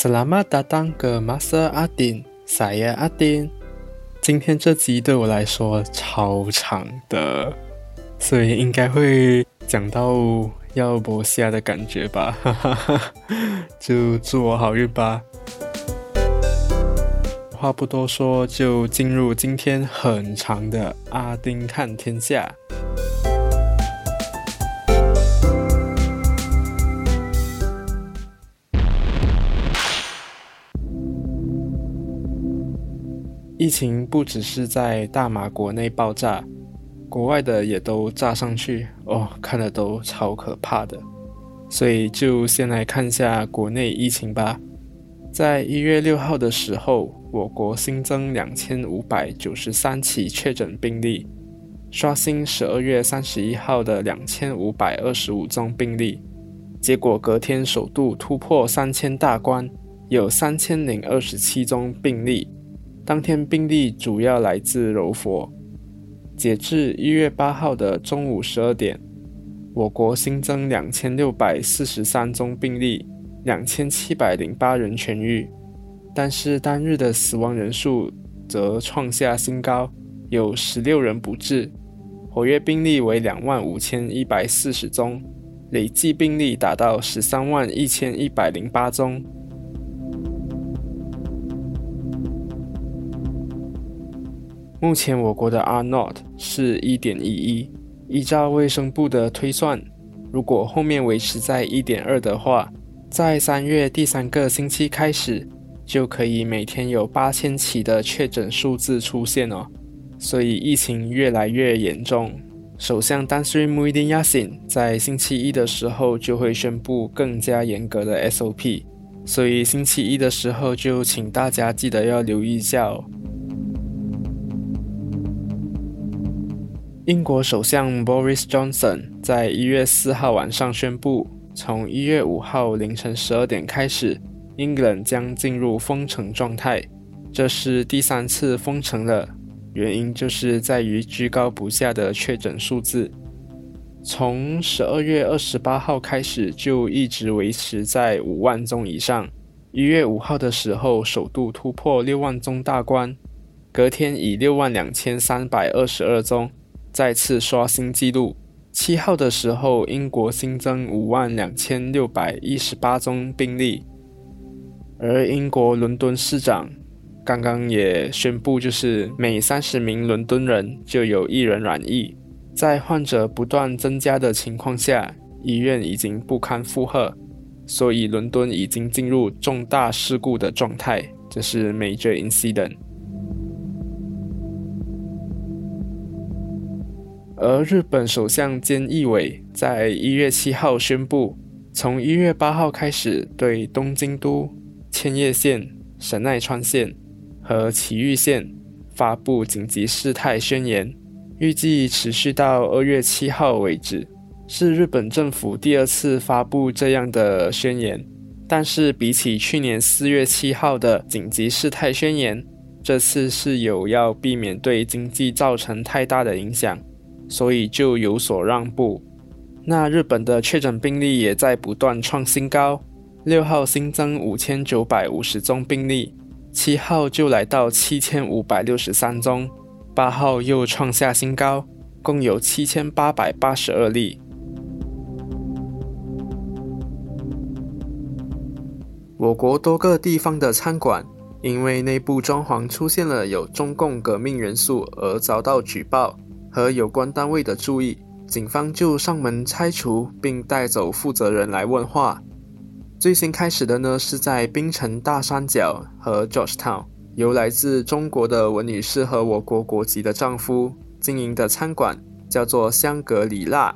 Selamat datang ke masa Adin, saya Adin。今天这集对我来说超长的，所以应该会讲到要播下的感觉吧。哈哈哈，就祝我好运吧。话不多说，就进入今天很长的阿丁看天下。疫情不只是在大马国内爆炸，国外的也都炸上去哦，看了都超可怕的。所以就先来看一下国内疫情吧。在一月六号的时候，我国新增两千五百九十三起确诊病例，刷新十二月三十一号的两千五百二十五宗病例。结果隔天首度突破三千大关，有三千零二十七宗病例。当天病例主要来自柔佛。截至一月八号的中午十二点，我国新增两千六百四十三宗病例，两千七百零八人痊愈。但是单日的死亡人数则创下新高，有十六人不治。活跃病例为两万五千一百四十宗，累计病例达到十三万一千一百零八宗。目前我国的 R Not 是一点一一，依照卫生部的推算，如果后面维持在一点二的话，在三月第三个星期开始，就可以每天有八千起的确诊数字出现哦。所以疫情越来越严重，首相丹斯里穆伊丁亚辛在星期一的时候就会宣布更加严格的 SOP，所以星期一的时候就请大家记得要留意一下哦。英国首相 Boris Johnson 在一月四号晚上宣布，从一月五号凌晨十二点开始，，England 将进入封城状态。这是第三次封城了，原因就是在于居高不下的确诊数字。从十二月二十八号开始就一直维持在五万宗以上，一月五号的时候首度突破六万宗大关，隔天以六万两千三百二十二宗。再次刷新纪录。七号的时候，英国新增五万两千六百一十八宗病例，而英国伦敦市长刚刚也宣布，就是每三十名伦敦人就有一人染疫。在患者不断增加的情况下，医院已经不堪负荷，所以伦敦已经进入重大事故的状态，这是 major incident。而日本首相菅义伟在一月七号宣布，从一月八号开始，对东京都、千叶县、神奈川县和埼玉县发布紧急事态宣言，预计持续到二月七号为止。是日本政府第二次发布这样的宣言，但是比起去年四月七号的紧急事态宣言，这次是有要避免对经济造成太大的影响。所以就有所让步。那日本的确诊病例也在不断创新高，六号新增五千九百五十宗病例，七号就来到七千五百六十三宗，八号又创下新高，共有七千八百八十二例。我国多个地方的餐馆因为内部装潢出现了有中共革命元素而遭到举报。和有关单位的注意，警方就上门拆除并带走负责人来问话。最先开始的呢，是在槟城大三角和 Georgetown，由来自中国的文女士和我国国籍的丈夫经营的餐馆，叫做香格里拉。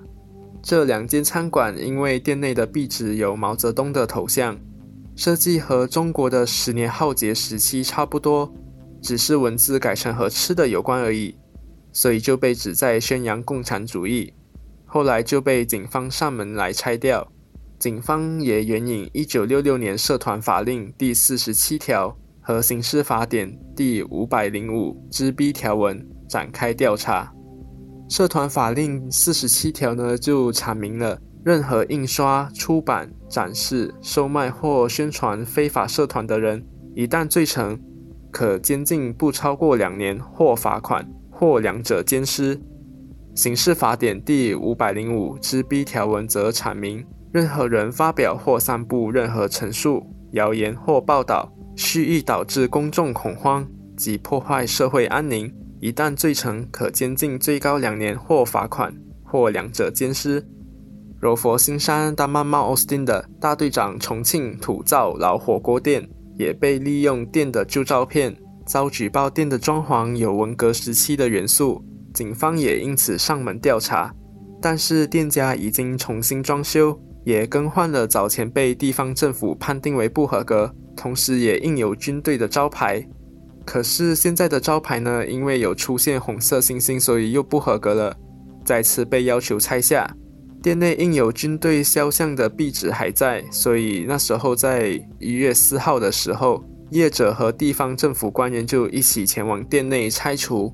这两间餐馆因为店内的壁纸有毛泽东的头像，设计和中国的十年浩劫时期差不多，只是文字改成和吃的有关而已。所以就被指在宣扬共产主义，后来就被警方上门来拆掉。警方也援引一九六六年社团法令第四十七条和刑事法典第五百零五之 B 条文展开调查。社团法令四十七条呢，就阐明了任何印刷、出版、展示、售卖或宣传非法社团的人，一旦罪成，可监禁不超过两年，或罚款，或两者兼施。刑事法典第五百零五之 B 条文则阐明，任何人发表或散布任何陈述、谣言或报道，蓄意导致公众恐慌及破坏社会安宁，一旦罪成，可监禁最高两年，或罚款，或两者兼施。柔佛新山大曼茂奥斯汀的大队长重庆土灶老火锅店也被利用店的旧照片，遭举报店的装潢有文革时期的元素，警方也因此上门调查。但是店家已经重新装修，也更换了早前被地方政府判定为不合格，同时也印有军队的招牌。可是现在的招牌呢，因为有出现红色星星，所以又不合格了，再次被要求拆下。店内印有军队肖像的壁纸还在，所以那时候在一月四号的时候，业者和地方政府官员就一起前往店内拆除。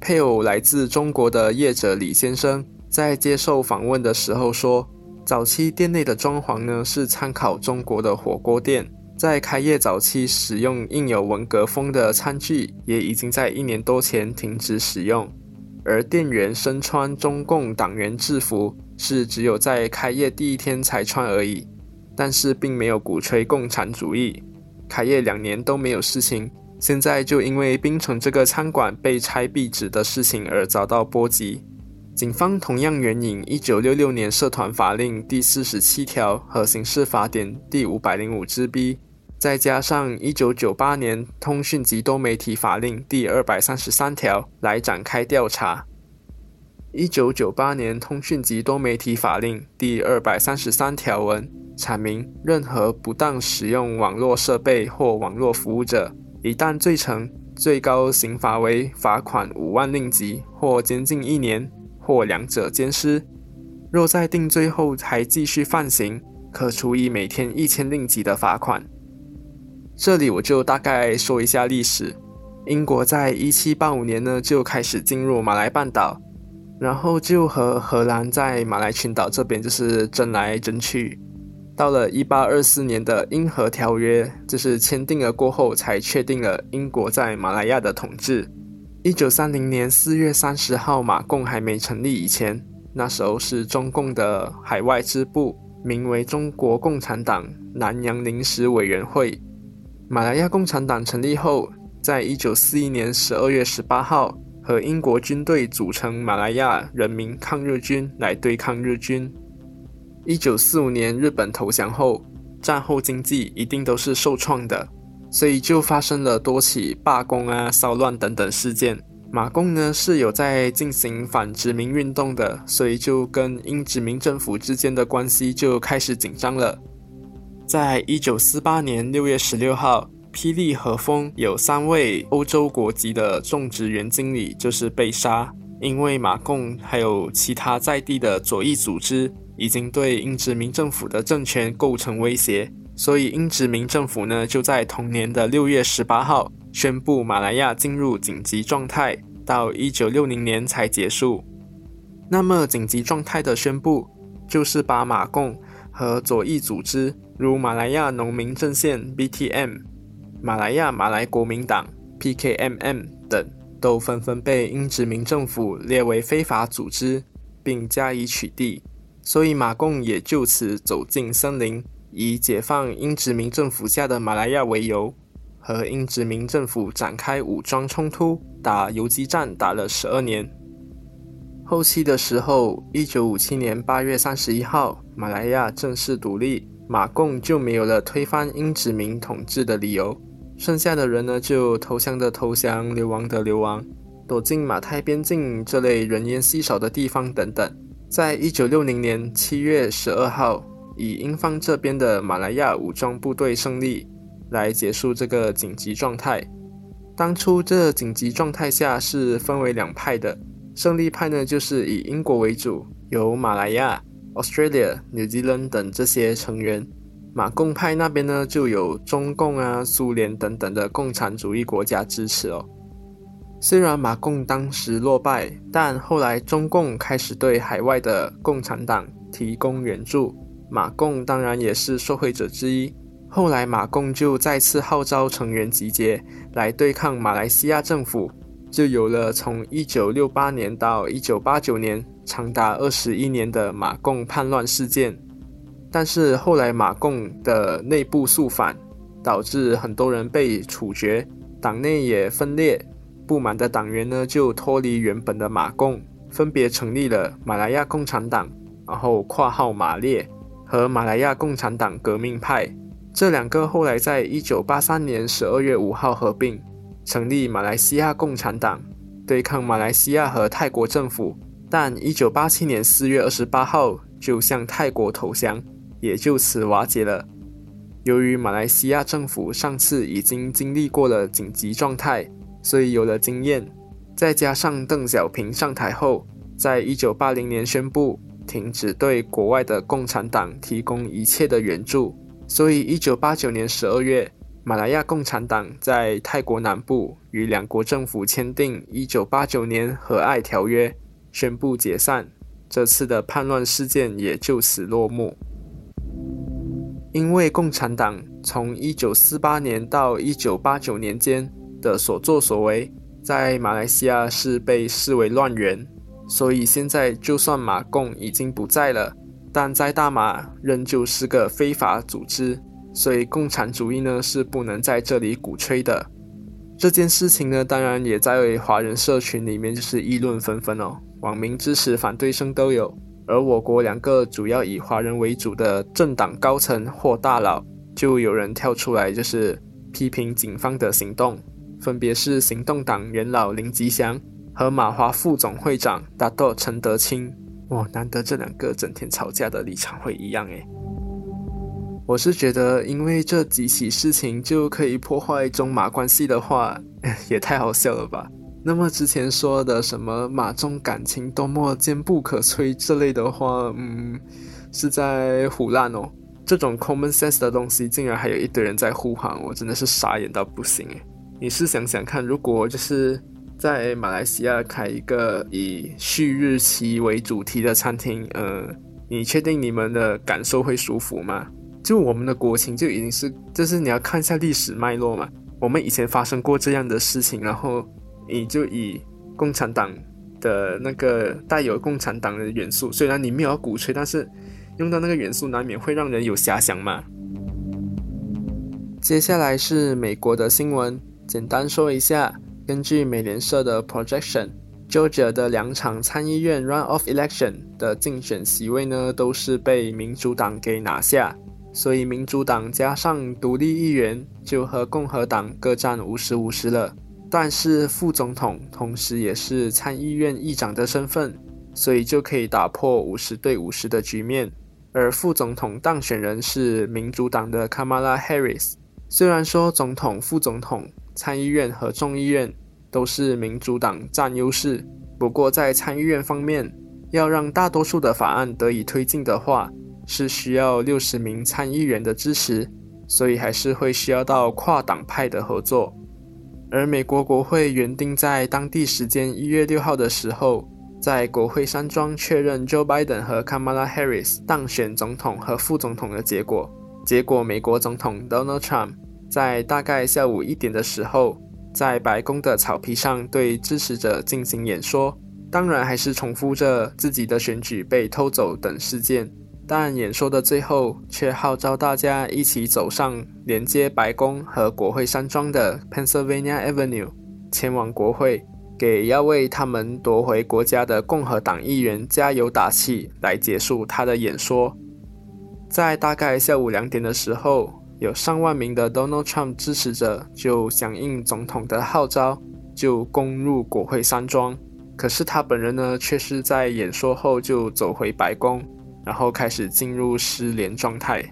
配偶来自中国的业者李先生在接受访问的时候说：“早期店内的装潢呢是参考中国的火锅店，在开业早期使用印有文革风的餐具，也已经在一年多前停止使用。而店员身穿中共党员制服。”是只有在开业第一天才穿而已，但是并没有鼓吹共产主义。开业两年都没有事情，现在就因为槟城这个餐馆被拆壁纸的事情而遭到波及。警方同样援引一九六六年社团法令第四十七条和刑事法典第五百零五支 B，再加上一九九八年通讯及多媒体法令第二百三十三条来展开调查。一九九八年通讯及多媒体法令第二百三十三条文阐明，任何不当使用网络设备或网络服务者，一旦罪成，最高刑罚为罚款五万令吉或监禁一年，或两者兼施。若在定罪后还继续犯行，可处以每天一千令吉的罚款。这里我就大概说一下历史。英国在一七八五年呢就开始进入马来半岛。然后就和荷兰在马来群岛这边就是争来争去，到了一八二四年的英荷条约，就是签订了过后，才确定了英国在马来亚的统治。一九三零年四月三十号，马共还没成立以前，那时候是中共的海外支部，名为中国共产党南洋临时委员会。马来亚共产党成立后，在一九四一年十二月十八号。和英国军队组成马来亚人民抗日军来对抗日军。一九四五年日本投降后，战后经济一定都是受创的，所以就发生了多起罢工啊、骚乱等等事件。马共呢是有在进行反殖民运动的，所以就跟英殖民政府之间的关系就开始紧张了。在一九四八年六月十六号。霹雳和风有三位欧洲国籍的种植园经理就是被杀，因为马共还有其他在地的左翼组织已经对英殖民政府的政权构成威胁，所以英殖民政府呢就在同年的六月十八号宣布马来亚进入紧急状态，到一九六零年才结束。那么紧急状态的宣布就是把马共和左翼组织如马来亚农民阵线 （BTM）。马来亚马来国民党 （PKMM） 等都纷纷被英殖民政府列为非法组织，并加以取缔，所以马共也就此走进森林，以解放英殖民政府下的马来亚为由，和英殖民政府展开武装冲突，打游击战打了十二年。后期的时候，一九五七年八月三十一号，马来亚正式独立，马共就没有了推翻英殖民统治的理由。剩下的人呢，就投降的投降，流亡的流亡，躲进马泰边境这类人烟稀少的地方等等。在一九六零年七月十二号，以英方这边的马来亚武装部队胜利，来结束这个紧急状态。当初这紧急状态下是分为两派的，胜利派呢就是以英国为主，由马来亚、Australia、New Zealand 等这些成员。马共派那边呢，就有中共啊、苏联等等的共产主义国家支持哦。虽然马共当时落败，但后来中共开始对海外的共产党提供援助，马共当然也是受惠者之一。后来马共就再次号召成员集结来对抗马来西亚政府，就有了从1968年到1989年长达二十一年的马共叛乱事件。但是后来马共的内部肃反，导致很多人被处决，党内也分裂，不满的党员呢就脱离原本的马共，分别成立了马来亚共产党，然后括号马列和马来亚共产党革命派。这两个后来在一九八三年十二月五号合并，成立马来西亚共产党，对抗马来西亚和泰国政府。但一九八七年四月二十八号就向泰国投降，也就此瓦解了。由于马来西亚政府上次已经经历过了紧急状态，所以有了经验。再加上邓小平上台后，在一九八零年宣布停止对国外的共产党提供一切的援助。所以，一九八九年十二月，马来亚共产党在泰国南部与两国政府签订一九八九年和爱条约，宣布解散。这次的叛乱事件也就此落幕。因为共产党从一九四八年到一九八九年间的所作所为，在马来西亚是被视为乱源，所以现在就算马共已经不在了。但在大马仍旧是个非法组织，所以共产主义呢是不能在这里鼓吹的。这件事情呢，当然也在华人社群里面就是议论纷纷哦，网民支持、反对声都有。而我国两个主要以华人为主的政党高层或大佬，就有人跳出来就是批评警方的行动，分别是行动党元老林吉祥和马华副总会长大豆陈德清。哇，难得这两个整天吵架的立场会一样诶。我是觉得，因为这几起事情就可以破坏中马关系的话，也太好笑了吧？那么之前说的什么马中感情多么坚不可摧这类的话，嗯，是在胡乱哦。这种 common sense 的东西，竟然还有一堆人在呼喊，我真的是傻眼到不行诶。你是想想看，如果就是。在马来西亚开一个以旭日旗为主题的餐厅，呃，你确定你们的感受会舒服吗？就我们的国情就已经是，就是你要看一下历史脉络嘛。我们以前发生过这样的事情，然后你就以共产党的那个带有共产党的元素，虽然你没有鼓吹，但是用到那个元素难免会让人有遐想嘛。接下来是美国的新闻，简单说一下。根据美联社的 projection，Georgia 的两场参议院 runoff election 的竞选席位呢，都是被民主党给拿下，所以民主党加上独立议员就和共和党各占五十五十了。但是副总统同时也是参议院议长的身份，所以就可以打破五十对五十的局面。而副总统当选人是民主党的 Kamala Harris。虽然说总统、副总统。参议院和众议院都是民主党占优势，不过在参议院方面，要让大多数的法案得以推进的话，是需要六十名参议员的支持，所以还是会需要到跨党派的合作。而美国国会原定在当地时间一月六号的时候，在国会山庄确认 Joe Biden 和 Kamala Harris 当选总统和副总统的结果，结果美国总统 Donald Trump。在大概下午一点的时候，在白宫的草皮上对支持者进行演说，当然还是重复着自己的选举被偷走等事件。但演说的最后，却号召大家一起走上连接白宫和国会山庄的 Pennsylvania Avenue，前往国会，给要为他们夺回国家的共和党议员加油打气，来结束他的演说。在大概下午两点的时候。有上万名的 Donald Trump 支持者就响应总统的号召，就攻入国会山庄。可是他本人呢，却是在演说后就走回白宫，然后开始进入失联状态。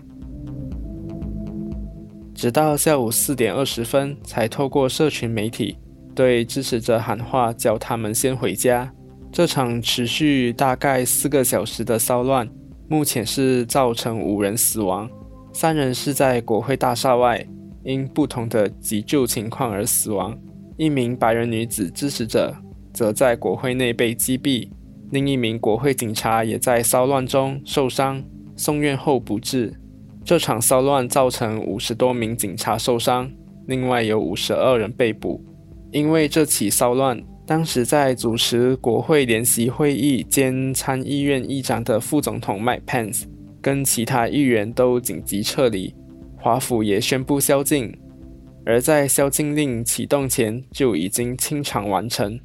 直到下午四点二十分，才透过社群媒体对支持者喊话，叫他们先回家。这场持续大概四个小时的骚乱，目前是造成五人死亡。三人是在国会大厦外因不同的急救情况而死亡，一名白人女子支持者则在国会内被击毙，另一名国会警察也在骚乱中受伤。送院后不治。这场骚乱造成五十多名警察受伤，另外有五十二人被捕。因为这起骚乱，当时在主持国会联席会议兼参议院议长的副总统 Mike Pence 跟其他议员都紧急撤离，华府也宣布宵禁。而在宵禁令启动前就已经清场完成。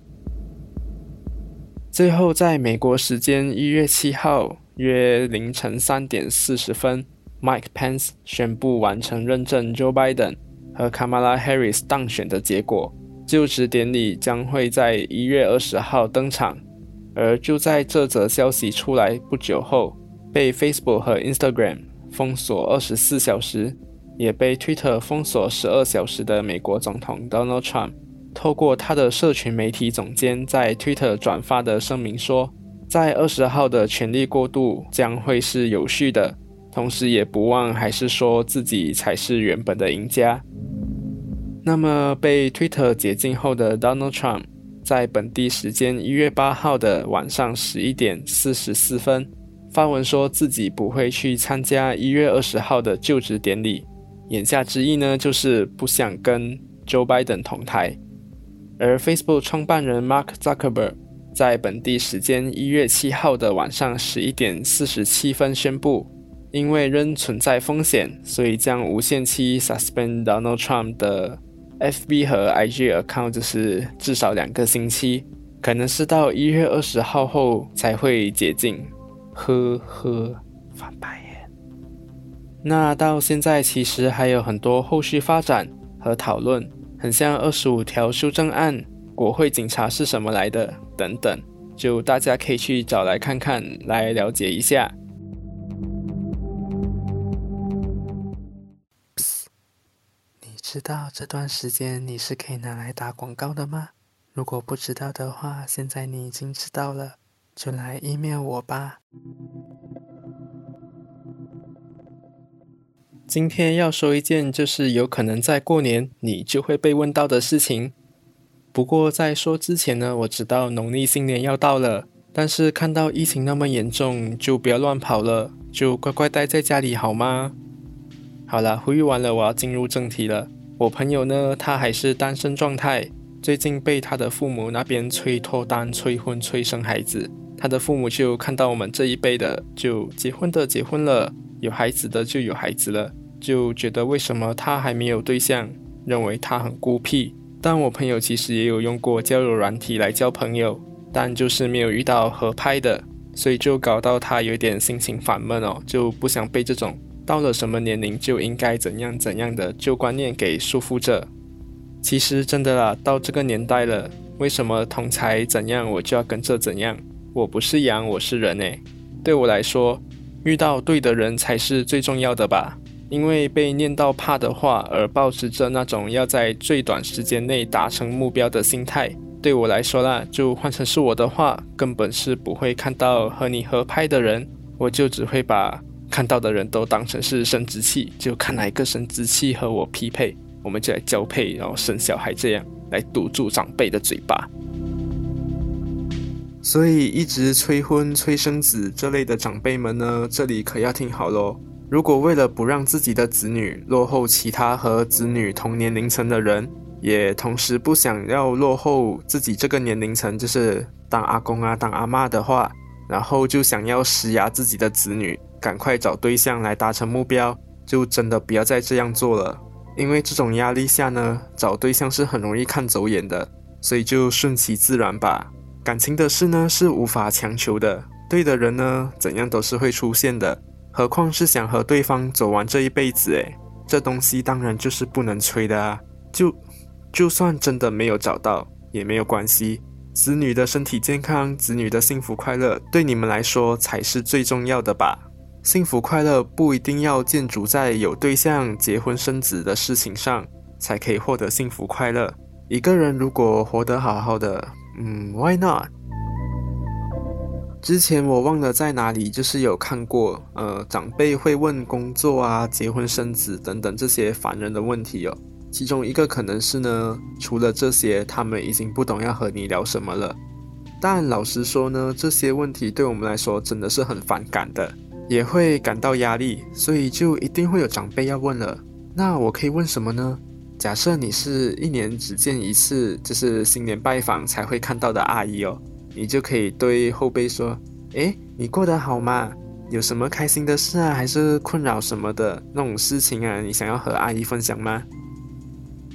最后，在美国时间一月七号约凌晨三点四十分，Mike Pence 宣布完成认证 Joe Biden 和 Kamala Harris 当选的结果。就职典礼将会在一月二十号登场，而就在这则消息出来不久后，被 Facebook 和 Instagram 封锁二十四小时，也被 Twitter 封锁十二小时的美国总统 Donald Trump，透过他的社群媒体总监在 Twitter 转发的声明说，在二十号的权力过渡将会是有序的，同时也不忘还是说自己才是原本的赢家。那么，被 Twitter 解禁后的 Donald Trump，在本地时间一月八号的晚上十一点四十四分发文说自己不会去参加一月二十号的就职典礼。言下之意呢，就是不想跟 Joe Biden 同台。而 Facebook 创办人 Mark Zuckerberg 在本地时间一月七号的晚上十一点四十七分宣布，因为仍存在风险，所以将无限期 suspend Donald Trump 的。FB 和 IG account 就是至少两个星期，可能是到一月二十号后才会解禁。呵呵，翻白眼。那到现在其实还有很多后续发展和讨论，很像二十五条修正案、国会警察是什么来的等等，就大家可以去找来看看，来了解一下。你知道这段时间你是可以拿来打广告的吗？如果不知道的话，现在你已经知道了，就来 email 我吧。今天要说一件，就是有可能在过年你就会被问到的事情。不过在说之前呢，我知道农历新年要到了，但是看到疫情那么严重，就不要乱跑了，就乖乖待在家里好吗？好了，呼吁完了，我要进入正题了。我朋友呢，他还是单身状态，最近被他的父母那边催脱单、催婚、催生孩子。他的父母就看到我们这一辈的，就结婚的结婚了，有孩子的就有孩子了，就觉得为什么他还没有对象，认为他很孤僻。但我朋友其实也有用过交友软体来交朋友，但就是没有遇到合拍的，所以就搞到他有点心情烦闷哦，就不想被这种。到了什么年龄就应该怎样怎样的旧观念给束缚着。其实真的啦，到这个年代了，为什么同才怎样我就要跟着怎样？我不是羊，我是人诶。对我来说，遇到对的人才是最重要的吧。因为被念到怕的话而保持着那种要在最短时间内达成目标的心态，对我来说啦，就换成是我的话，根本是不会看到和你合拍的人，我就只会把。看到的人都当成是生殖器，就看哪一个生殖器和我匹配，我们就来交配，然后生小孩，这样来堵住长辈的嘴巴。所以一直催婚催生子这类的长辈们呢，这里可要听好喽。如果为了不让自己的子女落后其他和子女同年龄层的人，也同时不想要落后自己这个年龄层，就是当阿公啊、当阿妈的话，然后就想要施压自己的子女。赶快找对象来达成目标，就真的不要再这样做了。因为这种压力下呢，找对象是很容易看走眼的，所以就顺其自然吧。感情的事呢是无法强求的，对的人呢怎样都是会出现的。何况是想和对方走完这一辈子，诶，这东西当然就是不能催的啊。就就算真的没有找到也没有关系，子女的身体健康，子女的幸福快乐，对你们来说才是最重要的吧。幸福快乐不一定要建筑在有对象、结婚生子的事情上才可以获得幸福快乐。一个人如果活得好好的，嗯，Why not？之前我忘了在哪里，就是有看过，呃，长辈会问工作啊、结婚生子等等这些烦人的问题哦。其中一个可能是呢，除了这些，他们已经不懂要和你聊什么了。但老实说呢，这些问题对我们来说真的是很反感的。也会感到压力，所以就一定会有长辈要问了。那我可以问什么呢？假设你是一年只见一次，就是新年拜访才会看到的阿姨哦，你就可以对后辈说：“诶，你过得好吗？有什么开心的事啊，还是困扰什么的那种事情啊？你想要和阿姨分享吗？”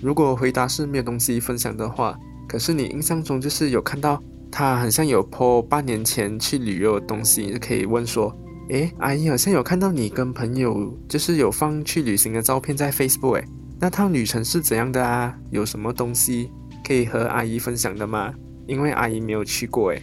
如果回答是没有东西分享的话，可是你印象中就是有看到她很像有 po 半年前去旅游的东西，你就可以问说：“诶，阿姨好像有看到你跟朋友就是有放去旅行的照片在 Facebook 诶。”那趟旅程是怎样的啊？有什么东西可以和阿姨分享的吗？因为阿姨没有去过诶。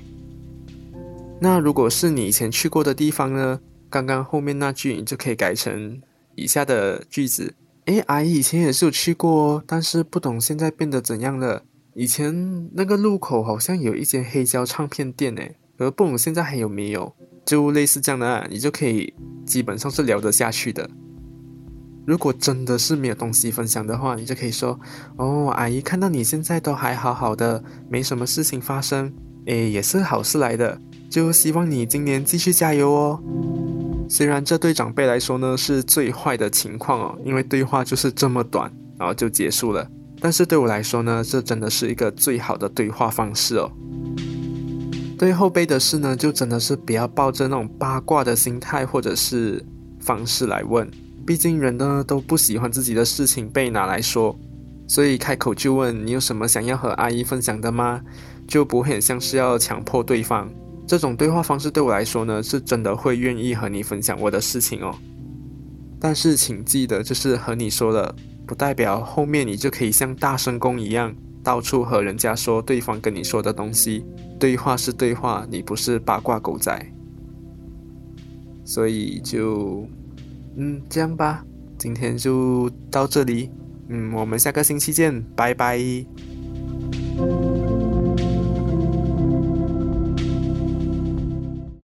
那如果是你以前去过的地方呢？刚刚后面那句你就可以改成以下的句子：诶，阿姨以前也是有去过哦，但是不懂现在变得怎样了。以前那个路口好像有一间黑胶唱片店诶，而不懂现在还有没有？就类似这样的，啊，你就可以基本上是聊得下去的。如果真的是没有东西分享的话，你就可以说：“哦，阿姨看到你现在都还好好的，没什么事情发生，诶，也是好事来的。就希望你今年继续加油哦。”虽然这对长辈来说呢是最坏的情况哦，因为对话就是这么短，然后就结束了。但是对我来说呢，这真的是一个最好的对话方式哦。对后辈的事呢，就真的是不要抱着那种八卦的心态或者是方式来问。毕竟人呢都不喜欢自己的事情被拿来说，所以开口就问你有什么想要和阿姨分享的吗？就不会很像是要强迫对方。这种对话方式对我来说呢，是真的会愿意和你分享我的事情哦。但是请记得，就是和你说了，不代表后面你就可以像大声公一样到处和人家说对方跟你说的东西。对话是对话，你不是八卦狗仔。所以就。嗯，这样吧，今天就到这里。嗯，我们下个星期见，拜拜。